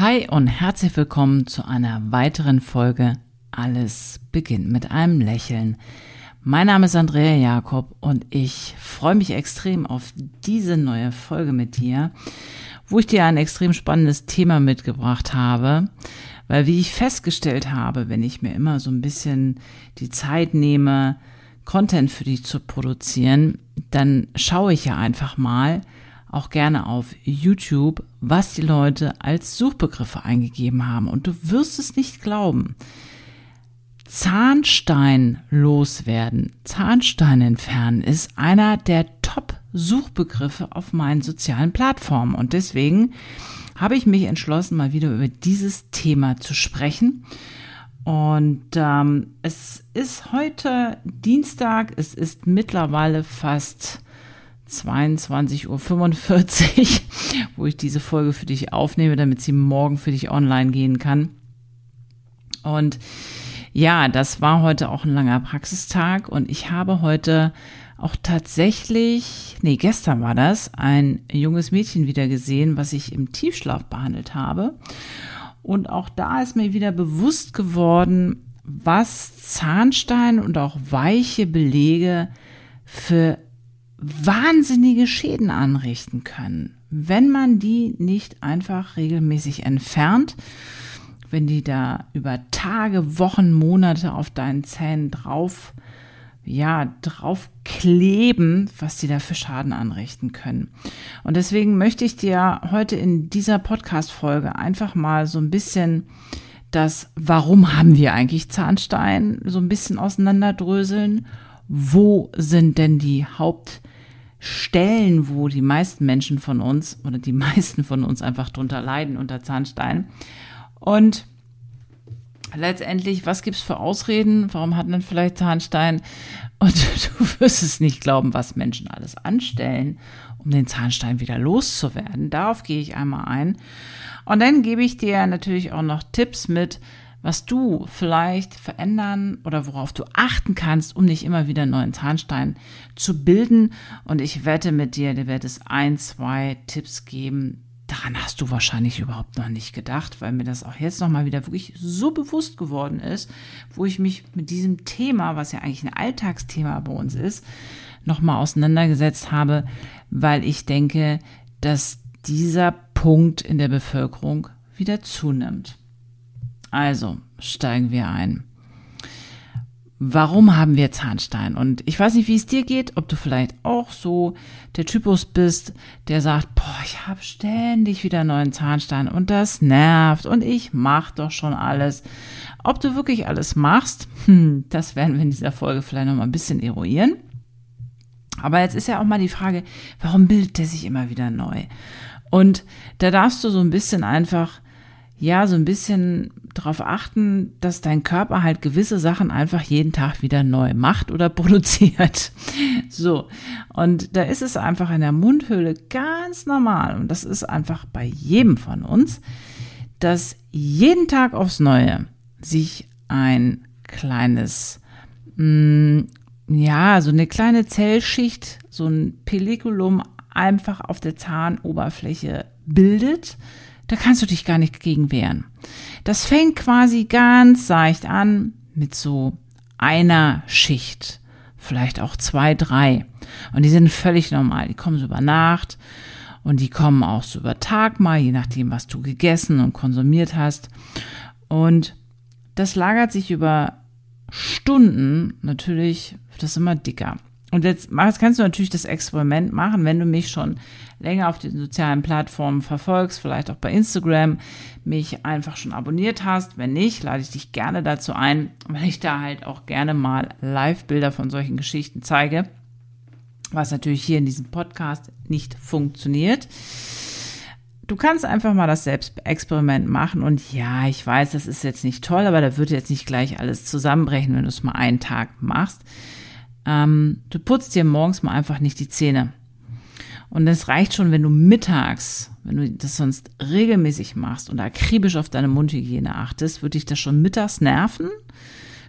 Hi und herzlich willkommen zu einer weiteren Folge Alles beginnt mit einem Lächeln. Mein Name ist Andrea Jakob und ich freue mich extrem auf diese neue Folge mit dir, wo ich dir ein extrem spannendes Thema mitgebracht habe, weil wie ich festgestellt habe, wenn ich mir immer so ein bisschen die Zeit nehme, Content für dich zu produzieren, dann schaue ich ja einfach mal, auch gerne auf YouTube, was die Leute als Suchbegriffe eingegeben haben. Und du wirst es nicht glauben. Zahnstein loswerden, Zahnstein entfernen ist einer der Top-Suchbegriffe auf meinen sozialen Plattformen. Und deswegen habe ich mich entschlossen, mal wieder über dieses Thema zu sprechen. Und ähm, es ist heute Dienstag, es ist mittlerweile fast 22.45 Uhr, wo ich diese Folge für dich aufnehme, damit sie morgen für dich online gehen kann. Und ja, das war heute auch ein langer Praxistag und ich habe heute auch tatsächlich, nee, gestern war das, ein junges Mädchen wieder gesehen, was ich im Tiefschlaf behandelt habe. Und auch da ist mir wieder bewusst geworden, was Zahnstein und auch weiche Belege für wahnsinnige Schäden anrichten können, wenn man die nicht einfach regelmäßig entfernt, wenn die da über Tage, Wochen, Monate auf deinen Zähnen drauf, ja, drauf kleben, was die da für Schaden anrichten können. Und deswegen möchte ich dir heute in dieser Podcast-Folge einfach mal so ein bisschen das, warum haben wir eigentlich Zahnstein, so ein bisschen auseinanderdröseln. Wo sind denn die Haupt Stellen, wo die meisten Menschen von uns oder die meisten von uns einfach drunter leiden unter Zahnstein. Und letztendlich, was gibt's für Ausreden? Warum hat man vielleicht Zahnstein? Und du wirst es nicht glauben, was Menschen alles anstellen, um den Zahnstein wieder loszuwerden. Darauf gehe ich einmal ein. Und dann gebe ich dir natürlich auch noch Tipps mit, was du vielleicht verändern oder worauf du achten kannst, um nicht immer wieder einen neuen Zahnstein zu bilden. Und ich wette mit dir, dir wird es ein, zwei Tipps geben. Daran hast du wahrscheinlich überhaupt noch nicht gedacht, weil mir das auch jetzt nochmal wieder wirklich so bewusst geworden ist, wo ich mich mit diesem Thema, was ja eigentlich ein Alltagsthema bei uns ist, nochmal auseinandergesetzt habe, weil ich denke, dass dieser Punkt in der Bevölkerung wieder zunimmt. Also steigen wir ein. Warum haben wir Zahnstein? Und ich weiß nicht, wie es dir geht, ob du vielleicht auch so der Typus bist, der sagt, boah, ich habe ständig wieder neuen Zahnstein und das nervt und ich mach doch schon alles. Ob du wirklich alles machst, hm, das werden wir in dieser Folge vielleicht noch mal ein bisschen eruieren. Aber jetzt ist ja auch mal die Frage, warum bildet der sich immer wieder neu? Und da darfst du so ein bisschen einfach ja, so ein bisschen darauf achten, dass dein Körper halt gewisse Sachen einfach jeden Tag wieder neu macht oder produziert. So. Und da ist es einfach in der Mundhöhle ganz normal. Und das ist einfach bei jedem von uns, dass jeden Tag aufs Neue sich ein kleines, mh, mm, ja, so eine kleine Zellschicht, so ein Pelliculum einfach auf der Zahnoberfläche bildet da kannst du dich gar nicht gegen wehren. Das fängt quasi ganz seicht an mit so einer Schicht, vielleicht auch zwei, drei. Und die sind völlig normal. Die kommen so über Nacht und die kommen auch so über Tag mal, je nachdem, was du gegessen und konsumiert hast. Und das lagert sich über Stunden natürlich, wird das immer dicker. Und jetzt, jetzt kannst du natürlich das Experiment machen, wenn du mich schon länger auf den sozialen Plattformen verfolgst, vielleicht auch bei Instagram, mich einfach schon abonniert hast. Wenn nicht, lade ich dich gerne dazu ein, weil ich da halt auch gerne mal Live-Bilder von solchen Geschichten zeige, was natürlich hier in diesem Podcast nicht funktioniert. Du kannst einfach mal das Selbstexperiment machen und ja, ich weiß, das ist jetzt nicht toll, aber da wird jetzt nicht gleich alles zusammenbrechen, wenn du es mal einen Tag machst. Ähm, du putzt dir morgens mal einfach nicht die Zähne. Und es reicht schon, wenn du mittags, wenn du das sonst regelmäßig machst und akribisch auf deine Mundhygiene achtest, würde dich das schon mittags nerven,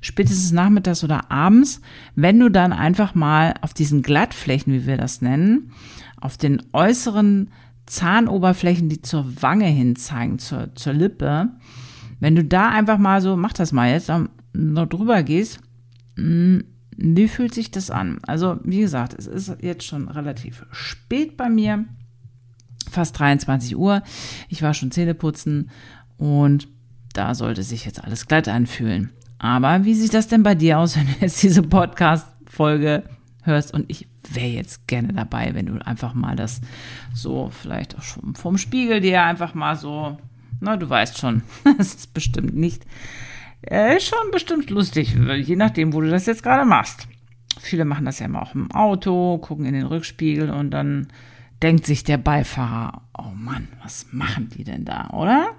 spätestens nachmittags oder abends, wenn du dann einfach mal auf diesen Glattflächen, wie wir das nennen, auf den äußeren Zahnoberflächen, die zur Wange hin zeigen, zur, zur Lippe, wenn du da einfach mal so, mach das mal jetzt, noch drüber gehst, hm, wie fühlt sich das an? Also, wie gesagt, es ist jetzt schon relativ spät bei mir, fast 23 Uhr. Ich war schon Zähne putzen und da sollte sich jetzt alles glatt anfühlen. Aber wie sieht das denn bei dir aus, wenn du jetzt diese Podcast-Folge hörst? Und ich wäre jetzt gerne dabei, wenn du einfach mal das so vielleicht auch schon vom Spiegel dir einfach mal so, na, du weißt schon, es ist bestimmt nicht, äh, schon bestimmt lustig, je nachdem, wo du das jetzt gerade machst. Viele machen das ja immer auch im Auto, gucken in den Rückspiegel und dann denkt sich der Beifahrer, oh Mann, was machen die denn da, oder?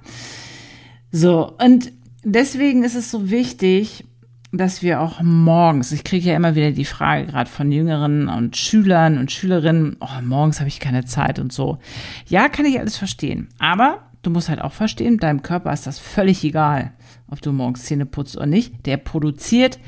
So, und deswegen ist es so wichtig, dass wir auch morgens, ich kriege ja immer wieder die Frage gerade von Jüngeren und Schülern und Schülerinnen, oh, morgens habe ich keine Zeit und so. Ja, kann ich alles verstehen. Aber du musst halt auch verstehen, deinem Körper ist das völlig egal, ob du morgens Zähne putzt oder nicht. Der produziert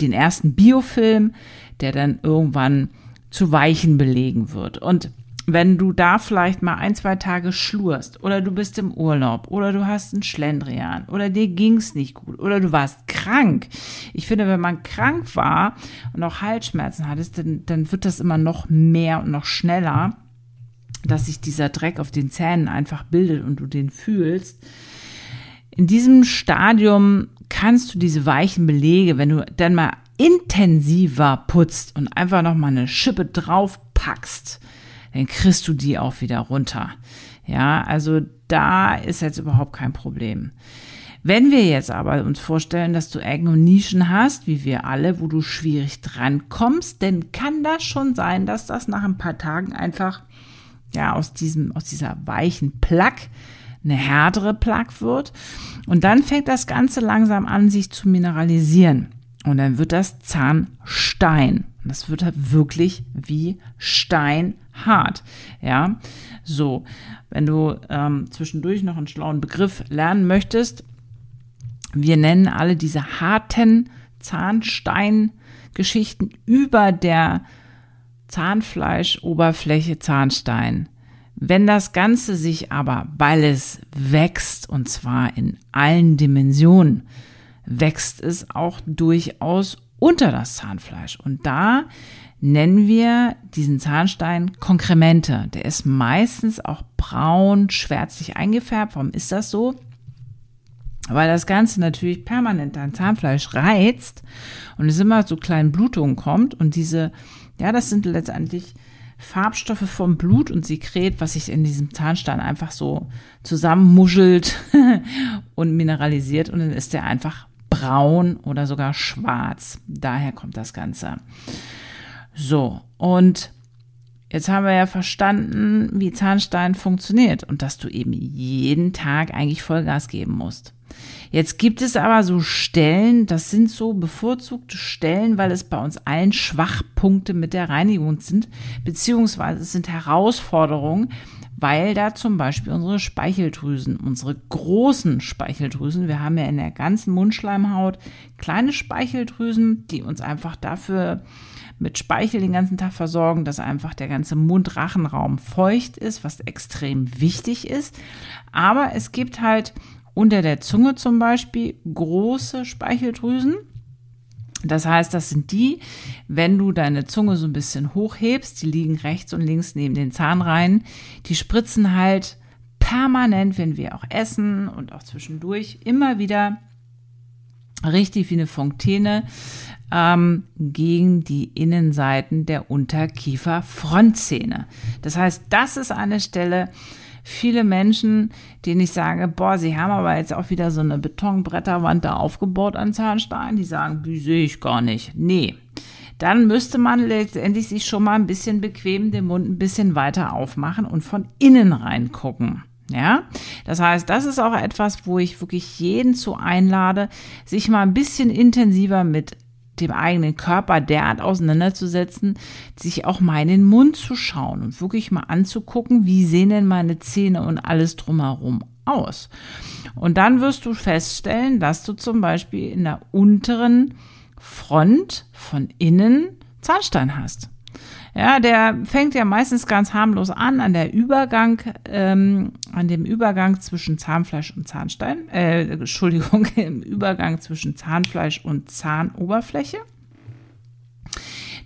den ersten Biofilm, der dann irgendwann zu Weichen belegen wird. Und wenn du da vielleicht mal ein, zwei Tage schlurst oder du bist im Urlaub oder du hast einen Schlendrian oder dir ging's nicht gut oder du warst krank. Ich finde, wenn man krank war und auch Halsschmerzen hattest, dann, dann wird das immer noch mehr und noch schneller, dass sich dieser Dreck auf den Zähnen einfach bildet und du den fühlst. In diesem Stadium kannst du diese weichen Belege, wenn du dann mal intensiver putzt und einfach noch mal eine Schippe drauf packst, dann kriegst du die auch wieder runter. Ja, also da ist jetzt überhaupt kein Problem. Wenn wir jetzt aber uns vorstellen, dass du Ecken und Nischen hast, wie wir alle, wo du schwierig drankommst, dann kann das schon sein, dass das nach ein paar Tagen einfach ja aus diesem aus dieser weichen Plaque eine härtere Plaque wird und dann fängt das Ganze langsam an, sich zu mineralisieren und dann wird das Zahnstein. Das wird halt wirklich wie Stein hart. Ja, so, wenn du ähm, zwischendurch noch einen schlauen Begriff lernen möchtest, wir nennen alle diese harten Zahnsteingeschichten über der Zahnfleischoberfläche Zahnstein. Wenn das Ganze sich aber, weil es wächst, und zwar in allen Dimensionen, wächst es auch durchaus unter das Zahnfleisch. Und da nennen wir diesen Zahnstein Konkremente. Der ist meistens auch braun, schwärzlich eingefärbt. Warum ist das so? Weil das Ganze natürlich permanent dein Zahnfleisch reizt und es immer zu kleinen Blutungen kommt und diese, ja, das sind letztendlich Farbstoffe vom Blut und Sekret, was sich in diesem Zahnstein einfach so zusammenmuschelt und mineralisiert und dann ist der einfach braun oder sogar schwarz. Daher kommt das Ganze. So, und jetzt haben wir ja verstanden, wie Zahnstein funktioniert und dass du eben jeden Tag eigentlich Vollgas geben musst. Jetzt gibt es aber so Stellen, das sind so bevorzugte Stellen, weil es bei uns allen Schwachpunkte mit der Reinigung sind, beziehungsweise es sind Herausforderungen, weil da zum Beispiel unsere Speicheldrüsen, unsere großen Speicheldrüsen, wir haben ja in der ganzen Mundschleimhaut kleine Speicheldrüsen, die uns einfach dafür mit Speichel den ganzen Tag versorgen, dass einfach der ganze Mundrachenraum feucht ist, was extrem wichtig ist. Aber es gibt halt unter der Zunge zum Beispiel große Speicheldrüsen. Das heißt, das sind die, wenn du deine Zunge so ein bisschen hochhebst, die liegen rechts und links neben den Zahnreihen, die spritzen halt permanent, wenn wir auch essen und auch zwischendurch, immer wieder richtig wie eine Fontäne ähm, gegen die Innenseiten der Unterkiefer-Frontzähne. Das heißt, das ist eine Stelle, viele Menschen, denen ich sage, boah, sie haben aber jetzt auch wieder so eine Betonbretterwand da aufgebaut an Zahnstein, die sagen, die sehe ich gar nicht. Nee. Dann müsste man letztendlich sich schon mal ein bisschen bequem den Mund ein bisschen weiter aufmachen und von innen reingucken. Ja, das heißt, das ist auch etwas, wo ich wirklich jeden zu einlade, sich mal ein bisschen intensiver mit dem eigenen Körper derart auseinanderzusetzen, sich auch mal in den Mund zu schauen und wirklich mal anzugucken, wie sehen denn meine Zähne und alles drumherum aus. Und dann wirst du feststellen, dass du zum Beispiel in der unteren Front von innen Zahnstein hast. Ja, der fängt ja meistens ganz harmlos an, an der Übergang, ähm, an dem Übergang zwischen Zahnfleisch und Zahnstein, äh, Entschuldigung, im Übergang zwischen Zahnfleisch und Zahnoberfläche.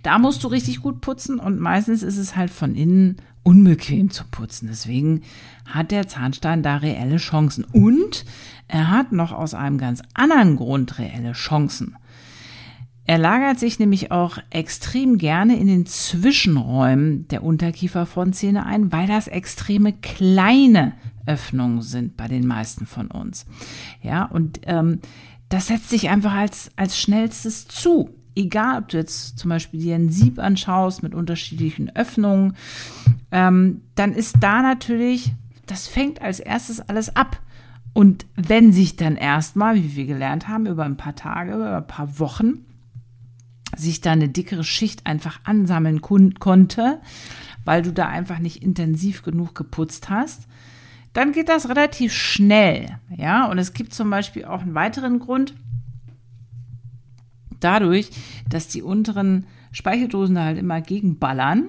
Da musst du richtig gut putzen und meistens ist es halt von innen unbequem zu putzen. Deswegen hat der Zahnstein da reelle Chancen. Und er hat noch aus einem ganz anderen Grund reelle Chancen. Er lagert sich nämlich auch extrem gerne in den Zwischenräumen der Unterkieferfrontzähne ein, weil das extreme kleine Öffnungen sind bei den meisten von uns. Ja, und ähm, das setzt sich einfach als, als schnellstes zu. Egal, ob du jetzt zum Beispiel dir ein Sieb anschaust mit unterschiedlichen Öffnungen, ähm, dann ist da natürlich, das fängt als erstes alles ab. Und wenn sich dann erstmal, wie wir gelernt haben, über ein paar Tage, über ein paar Wochen, sich da eine dickere Schicht einfach ansammeln konnte, weil du da einfach nicht intensiv genug geputzt hast, dann geht das relativ schnell. Ja, und es gibt zum Beispiel auch einen weiteren Grund. Dadurch, dass die unteren Speicheldrüsen da halt immer gegenballern.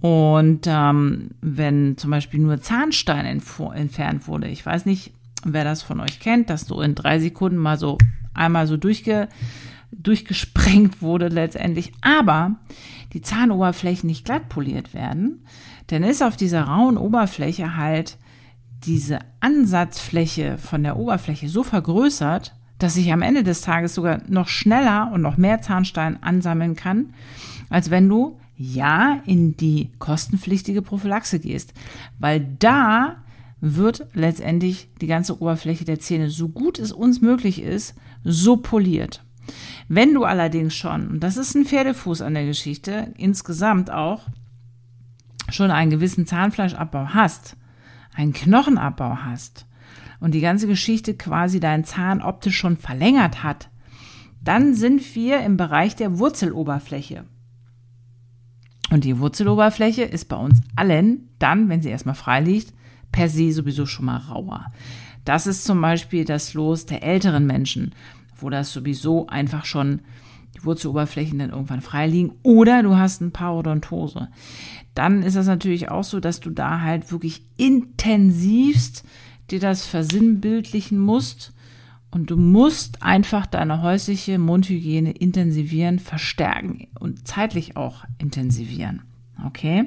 Und ähm, wenn zum Beispiel nur Zahnstein entfernt wurde, ich weiß nicht, wer das von euch kennt, dass du in drei Sekunden mal so einmal so durchge durchgesprengt wurde letztendlich, aber die Zahnoberflächen nicht glatt poliert werden, dann ist auf dieser rauen Oberfläche halt diese Ansatzfläche von der Oberfläche so vergrößert, dass sich am Ende des Tages sogar noch schneller und noch mehr Zahnstein ansammeln kann, als wenn du ja in die kostenpflichtige Prophylaxe gehst, weil da wird letztendlich die ganze Oberfläche der Zähne so gut es uns möglich ist, so poliert. Wenn du allerdings schon, und das ist ein Pferdefuß an der Geschichte, insgesamt auch schon einen gewissen Zahnfleischabbau hast, einen Knochenabbau hast und die ganze Geschichte quasi deinen Zahn optisch schon verlängert hat, dann sind wir im Bereich der Wurzeloberfläche. Und die Wurzeloberfläche ist bei uns allen dann, wenn sie erstmal frei liegt, per se sowieso schon mal rauer. Das ist zum Beispiel das Los der älteren Menschen wo das sowieso einfach schon die Wurzeloberflächen dann irgendwann frei liegen. Oder du hast ein Parodontose. Dann ist das natürlich auch so, dass du da halt wirklich intensivst dir das versinnbildlichen musst. Und du musst einfach deine häusliche Mundhygiene intensivieren, verstärken und zeitlich auch intensivieren. Okay?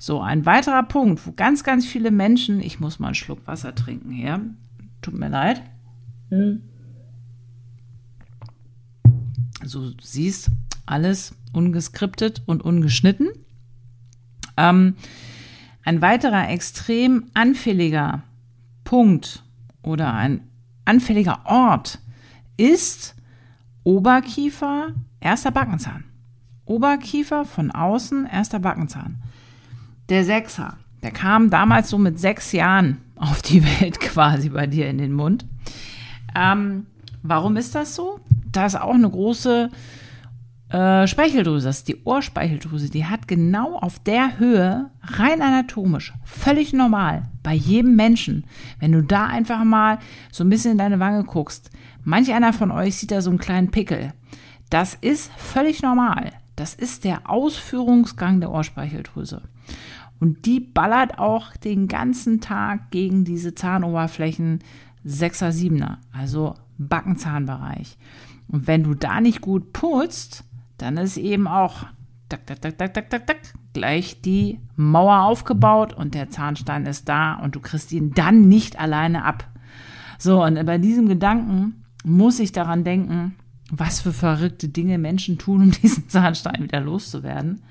So, ein weiterer Punkt, wo ganz, ganz viele Menschen, ich muss mal einen Schluck Wasser trinken hier. Tut mir leid. Hm. So, du siehst, alles ungeskriptet und ungeschnitten. Ähm, ein weiterer extrem anfälliger Punkt oder ein anfälliger Ort ist Oberkiefer, erster Backenzahn. Oberkiefer von außen, erster Backenzahn. Der Sechser, der kam damals so mit sechs Jahren auf die Welt quasi bei dir in den Mund. Ähm, warum ist das so? Da ist auch eine große äh, Speicheldrüse, das ist die Ohrspeicheldrüse, die hat genau auf der Höhe, rein anatomisch, völlig normal, bei jedem Menschen. Wenn du da einfach mal so ein bisschen in deine Wange guckst, manch einer von euch sieht da so einen kleinen Pickel. Das ist völlig normal. Das ist der Ausführungsgang der Ohrspeicheldrüse. Und die ballert auch den ganzen Tag gegen diese Zahnoberflächen 6er, 7er, also Backenzahnbereich. Und wenn du da nicht gut putzt, dann ist eben auch tak, tak, tak, tak, tak, tak, tak, gleich die Mauer aufgebaut und der Zahnstein ist da und du kriegst ihn dann nicht alleine ab. So, und bei diesem Gedanken muss ich daran denken, was für verrückte Dinge Menschen tun, um diesen Zahnstein wieder loszuwerden.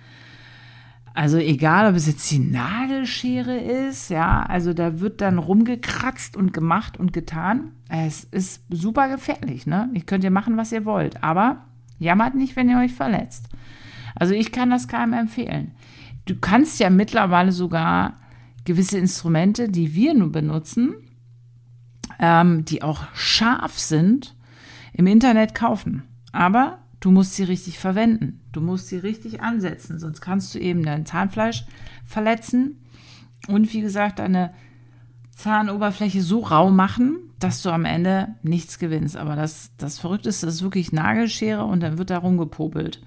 Also egal, ob es jetzt die Nagelschere ist, ja, also da wird dann rumgekratzt und gemacht und getan. Es ist super gefährlich, ne? Ihr könnt ja machen, was ihr wollt, aber jammert nicht, wenn ihr euch verletzt. Also ich kann das keinem empfehlen. Du kannst ja mittlerweile sogar gewisse Instrumente, die wir nur benutzen, ähm, die auch scharf sind, im Internet kaufen. Aber Du musst sie richtig verwenden. Du musst sie richtig ansetzen, sonst kannst du eben dein Zahnfleisch verletzen und wie gesagt deine Zahnoberfläche so rau machen, dass du am Ende nichts gewinnst. Aber das, das Verrückteste ist wirklich Nagelschere und dann wird da rumgepopelt.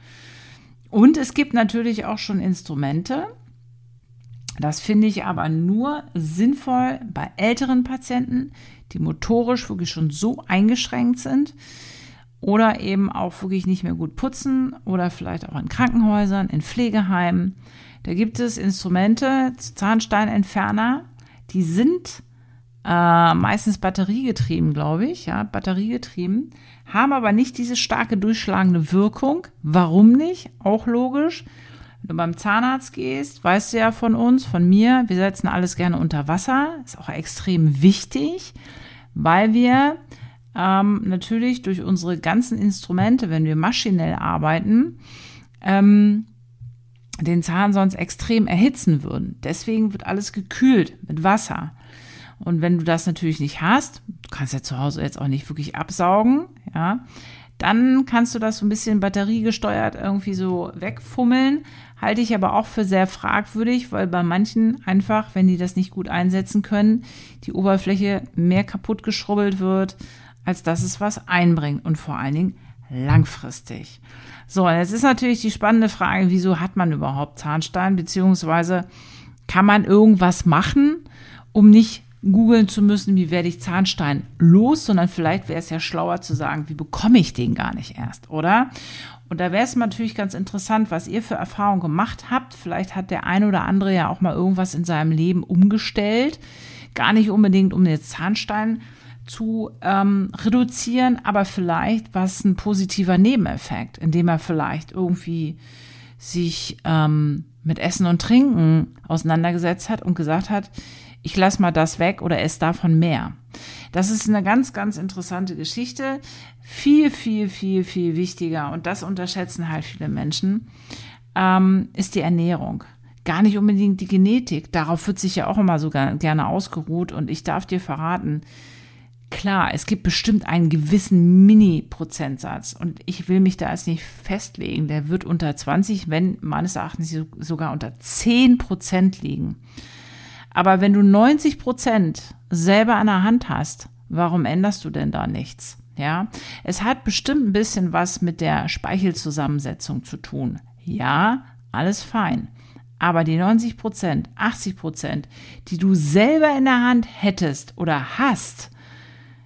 Und es gibt natürlich auch schon Instrumente. Das finde ich aber nur sinnvoll bei älteren Patienten, die motorisch wirklich schon so eingeschränkt sind oder eben auch wirklich nicht mehr gut putzen oder vielleicht auch in Krankenhäusern, in Pflegeheimen. Da gibt es Instrumente, Zahnsteinentferner, die sind äh, meistens batteriegetrieben, glaube ich, ja, batteriegetrieben, haben aber nicht diese starke durchschlagende Wirkung. Warum nicht? Auch logisch. Wenn du beim Zahnarzt gehst, weißt du ja von uns, von mir, wir setzen alles gerne unter Wasser. Ist auch extrem wichtig, weil wir ähm, natürlich durch unsere ganzen Instrumente, wenn wir maschinell arbeiten, ähm, den Zahn sonst extrem erhitzen würden. Deswegen wird alles gekühlt mit Wasser. Und wenn du das natürlich nicht hast, du kannst ja zu Hause jetzt auch nicht wirklich absaugen, ja, dann kannst du das so ein bisschen batteriegesteuert irgendwie so wegfummeln. Halte ich aber auch für sehr fragwürdig, weil bei manchen einfach, wenn die das nicht gut einsetzen können, die Oberfläche mehr kaputt geschrubbelt wird, als dass es was einbringt und vor allen Dingen langfristig. So, jetzt ist natürlich die spannende Frage, wieso hat man überhaupt Zahnstein, beziehungsweise kann man irgendwas machen, um nicht googeln zu müssen, wie werde ich Zahnstein los, sondern vielleicht wäre es ja schlauer zu sagen, wie bekomme ich den gar nicht erst, oder? Und da wäre es natürlich ganz interessant, was ihr für Erfahrungen gemacht habt. Vielleicht hat der eine oder andere ja auch mal irgendwas in seinem Leben umgestellt. Gar nicht unbedingt, um den Zahnstein zu ähm, reduzieren, aber vielleicht was ein positiver Nebeneffekt, indem er vielleicht irgendwie sich ähm, mit Essen und Trinken auseinandergesetzt hat und gesagt hat, ich lasse mal das weg oder esse davon mehr. Das ist eine ganz, ganz interessante Geschichte. Viel, viel, viel, viel wichtiger, und das unterschätzen halt viele Menschen, ähm, ist die Ernährung. Gar nicht unbedingt die Genetik. Darauf wird sich ja auch immer so gerne ausgeruht. Und ich darf dir verraten, klar, es gibt bestimmt einen gewissen Mini-Prozentsatz und ich will mich da jetzt nicht festlegen. Der wird unter 20, wenn meines Erachtens sogar unter 10 Prozent liegen. Aber wenn du 90 Prozent selber an der Hand hast, warum änderst du denn da nichts? Ja, es hat bestimmt ein bisschen was mit der Speichelzusammensetzung zu tun. Ja, alles fein. Aber die 90 Prozent, 80 Prozent, die du selber in der Hand hättest oder hast,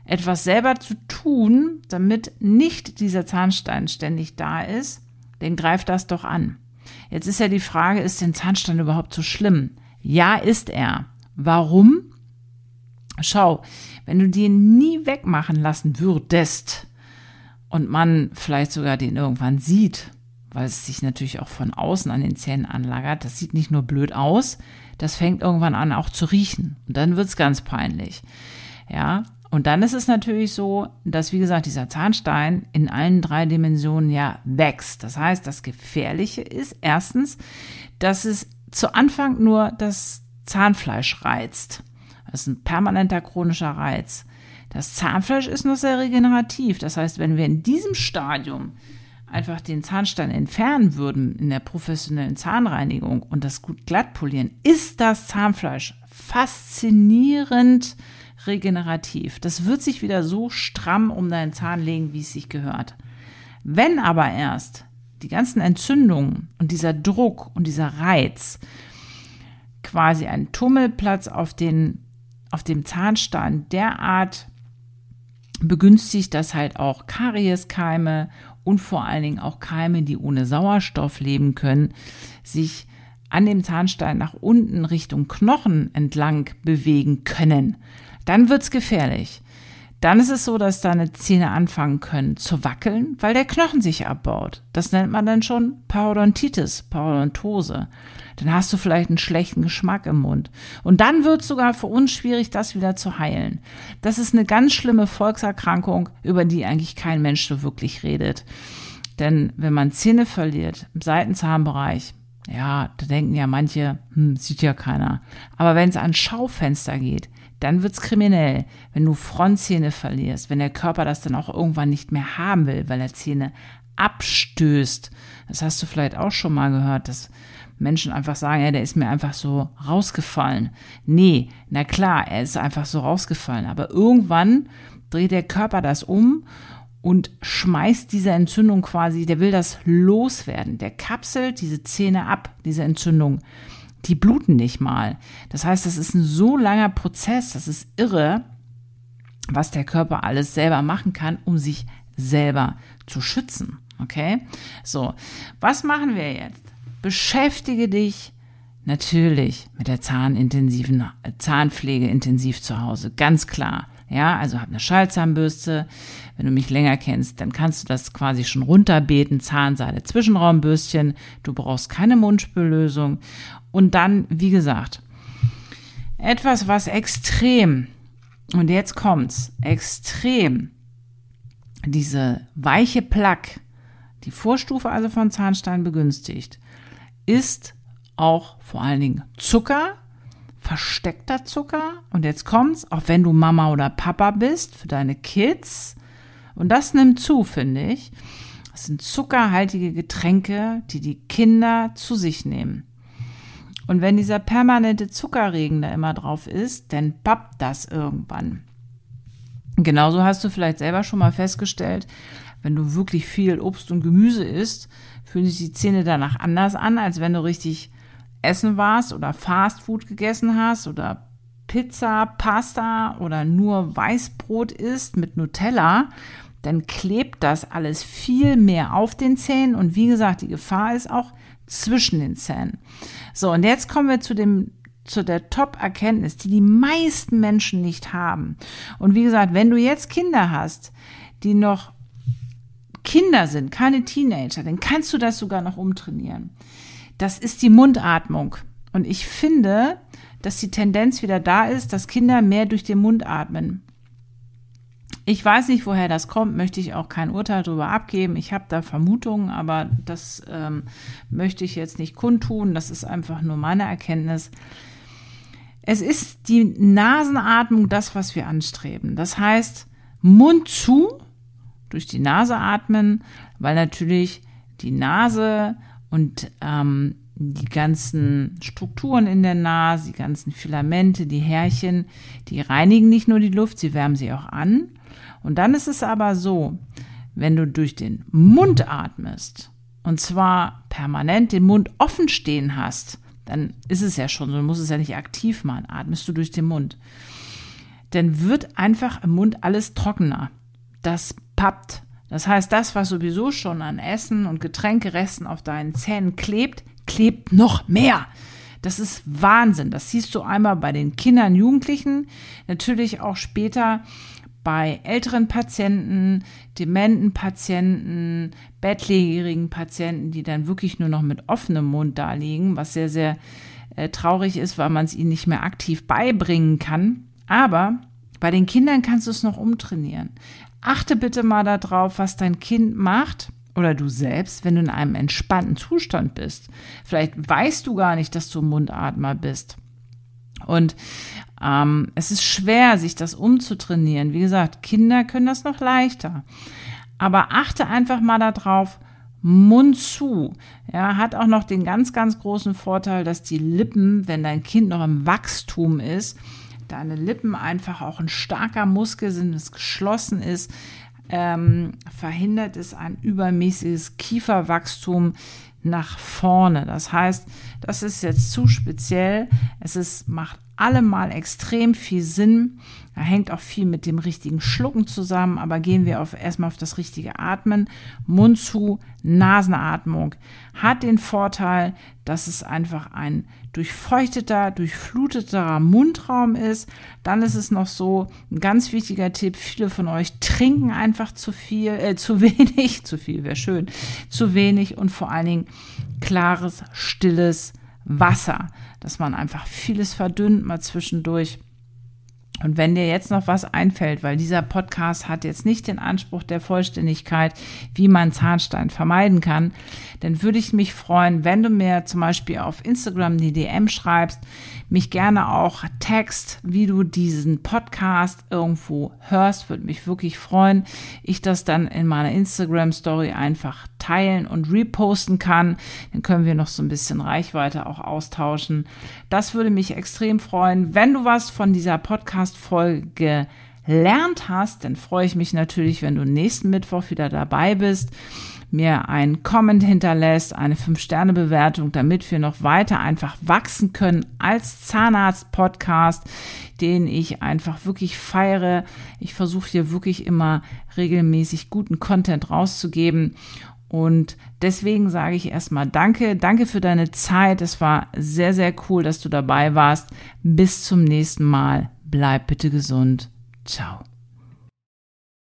etwas selber zu tun, damit nicht dieser Zahnstein ständig da ist, dann greift das doch an. Jetzt ist ja die Frage, ist denn Zahnstein überhaupt so schlimm? Ja, ist er. Warum? Schau, wenn du den nie wegmachen lassen würdest und man vielleicht sogar den irgendwann sieht, weil es sich natürlich auch von außen an den Zähnen anlagert, das sieht nicht nur blöd aus, das fängt irgendwann an auch zu riechen und dann wird's ganz peinlich. Ja, und dann ist es natürlich so, dass, wie gesagt, dieser Zahnstein in allen drei Dimensionen ja wächst. Das heißt, das Gefährliche ist erstens, dass es zu Anfang nur das Zahnfleisch reizt. Das ist ein permanenter chronischer Reiz. Das Zahnfleisch ist noch sehr regenerativ. Das heißt, wenn wir in diesem Stadium einfach den Zahnstein entfernen würden in der professionellen Zahnreinigung und das gut glatt polieren, ist das Zahnfleisch faszinierend regenerativ. Das wird sich wieder so stramm um deinen Zahn legen, wie es sich gehört. Wenn aber erst die ganzen Entzündungen und dieser Druck und dieser Reiz quasi einen Tummelplatz auf, den, auf dem Zahnstein derart begünstigt, dass halt auch Karieskeime und vor allen Dingen auch Keime, die ohne Sauerstoff leben können, sich an dem Zahnstein nach unten Richtung Knochen entlang bewegen können dann wird's gefährlich. Dann ist es so, dass deine Zähne anfangen können zu wackeln, weil der Knochen sich abbaut. Das nennt man dann schon Parodontitis, Parodontose. Dann hast du vielleicht einen schlechten Geschmack im Mund. Und dann wird es sogar für uns schwierig, das wieder zu heilen. Das ist eine ganz schlimme Volkserkrankung, über die eigentlich kein Mensch so wirklich redet. Denn wenn man Zähne verliert im Seitenzahnbereich, ja, da denken ja manche, hm, sieht ja keiner. Aber wenn es an Schaufenster geht, dann wird's kriminell, wenn du Frontzähne verlierst, wenn der Körper das dann auch irgendwann nicht mehr haben will, weil er Zähne abstößt. Das hast du vielleicht auch schon mal gehört, dass Menschen einfach sagen, ja, der ist mir einfach so rausgefallen. Nee, na klar, er ist einfach so rausgefallen. Aber irgendwann dreht der Körper das um und schmeißt diese Entzündung quasi, der will das loswerden. Der kapselt diese Zähne ab, diese Entzündung. Die bluten nicht mal. Das heißt, das ist ein so langer Prozess, das ist irre, was der Körper alles selber machen kann, um sich selber zu schützen. Okay? So, was machen wir jetzt? Beschäftige dich natürlich mit der zahnintensiven Zahnpflege intensiv zu Hause, ganz klar. Ja, also hab eine Schallzahnbürste. Wenn du mich länger kennst, dann kannst du das quasi schon runterbeten. Zahnseide, Zwischenraumbürstchen. Du brauchst keine Mundspüllösung. Und dann, wie gesagt, etwas, was extrem, und jetzt kommt's, extrem diese weiche Plaque, die Vorstufe also von Zahnstein begünstigt, ist auch vor allen Dingen Zucker, versteckter Zucker. Und jetzt kommt's, auch wenn du Mama oder Papa bist, für deine Kids. Und das nimmt zu, finde ich. Das sind zuckerhaltige Getränke, die die Kinder zu sich nehmen. Und wenn dieser permanente Zuckerregen da immer drauf ist, dann pappt das irgendwann. Genauso hast du vielleicht selber schon mal festgestellt, wenn du wirklich viel Obst und Gemüse isst, fühlen sich die Zähne danach anders an, als wenn du richtig essen warst oder Fastfood gegessen hast oder Pizza, Pasta oder nur Weißbrot isst mit Nutella, dann klebt das alles viel mehr auf den Zähnen und wie gesagt, die Gefahr ist auch zwischen den Zähnen. So, und jetzt kommen wir zu dem zu der Top-Erkenntnis, die die meisten Menschen nicht haben. Und wie gesagt, wenn du jetzt Kinder hast, die noch Kinder sind, keine Teenager, dann kannst du das sogar noch umtrainieren. Das ist die Mundatmung. Und ich finde, dass die Tendenz wieder da ist, dass Kinder mehr durch den Mund atmen. Ich weiß nicht, woher das kommt, möchte ich auch kein Urteil darüber abgeben. Ich habe da Vermutungen, aber das ähm, möchte ich jetzt nicht kundtun. Das ist einfach nur meine Erkenntnis. Es ist die Nasenatmung das, was wir anstreben. Das heißt, Mund zu, durch die Nase atmen, weil natürlich die Nase und ähm, die ganzen Strukturen in der Nase, die ganzen Filamente, die Härchen, die reinigen nicht nur die Luft, sie wärmen sie auch an. Und dann ist es aber so, wenn du durch den Mund atmest, und zwar permanent den Mund offen stehen hast, dann ist es ja schon so, du musst es ja nicht aktiv machen, atmest du durch den Mund. Dann wird einfach im Mund alles trockener. Das pappt das heißt, das, was sowieso schon an Essen und Getränkeresten auf deinen Zähnen klebt, klebt noch mehr. Das ist Wahnsinn. Das siehst du einmal bei den Kindern, Jugendlichen, natürlich auch später bei älteren Patienten, dementen Patienten, bettlägerigen Patienten, die dann wirklich nur noch mit offenem Mund da liegen, was sehr, sehr äh, traurig ist, weil man es ihnen nicht mehr aktiv beibringen kann. Aber bei den Kindern kannst du es noch umtrainieren. Achte bitte mal darauf, was dein Kind macht oder du selbst, wenn du in einem entspannten Zustand bist. Vielleicht weißt du gar nicht, dass du Mundatmer bist. Und ähm, es ist schwer, sich das umzutrainieren. Wie gesagt, Kinder können das noch leichter. Aber achte einfach mal darauf, Mund zu. Ja, hat auch noch den ganz, ganz großen Vorteil, dass die Lippen, wenn dein Kind noch im Wachstum ist, deine Lippen einfach auch ein starker Muskel sind, es geschlossen ist, ähm, verhindert es ein übermäßiges Kieferwachstum nach vorne. Das heißt, das ist jetzt zu speziell. Es ist, macht allemal extrem viel Sinn. Da hängt auch viel mit dem richtigen Schlucken zusammen, aber gehen wir auf, erstmal auf das richtige Atmen. Mund zu, Nasenatmung hat den Vorteil, dass es einfach ein durchfeuchteter, durchfluteter Mundraum ist. Dann ist es noch so, ein ganz wichtiger Tipp, viele von euch trinken einfach zu viel, äh, zu wenig, zu viel wäre schön, zu wenig und vor allen Dingen klares, stilles Wasser, dass man einfach vieles verdünnt mal zwischendurch. Und wenn dir jetzt noch was einfällt, weil dieser Podcast hat jetzt nicht den Anspruch der Vollständigkeit, wie man Zahnstein vermeiden kann, dann würde ich mich freuen, wenn du mir zum Beispiel auf Instagram die DM schreibst, mich gerne auch text, wie du diesen Podcast irgendwo hörst, würde mich wirklich freuen. Ich das dann in meiner Instagram Story einfach teilen und reposten kann. Dann können wir noch so ein bisschen Reichweite auch austauschen. Das würde mich extrem freuen. Wenn du was von dieser Podcast-Folge gelernt hast, dann freue ich mich natürlich, wenn du nächsten Mittwoch wieder dabei bist mir einen Comment hinterlässt, eine 5-Sterne-Bewertung, damit wir noch weiter einfach wachsen können als Zahnarzt-Podcast, den ich einfach wirklich feiere. Ich versuche hier wirklich immer regelmäßig guten Content rauszugeben. Und deswegen sage ich erstmal Danke. Danke für deine Zeit. Es war sehr, sehr cool, dass du dabei warst. Bis zum nächsten Mal. Bleib bitte gesund. Ciao.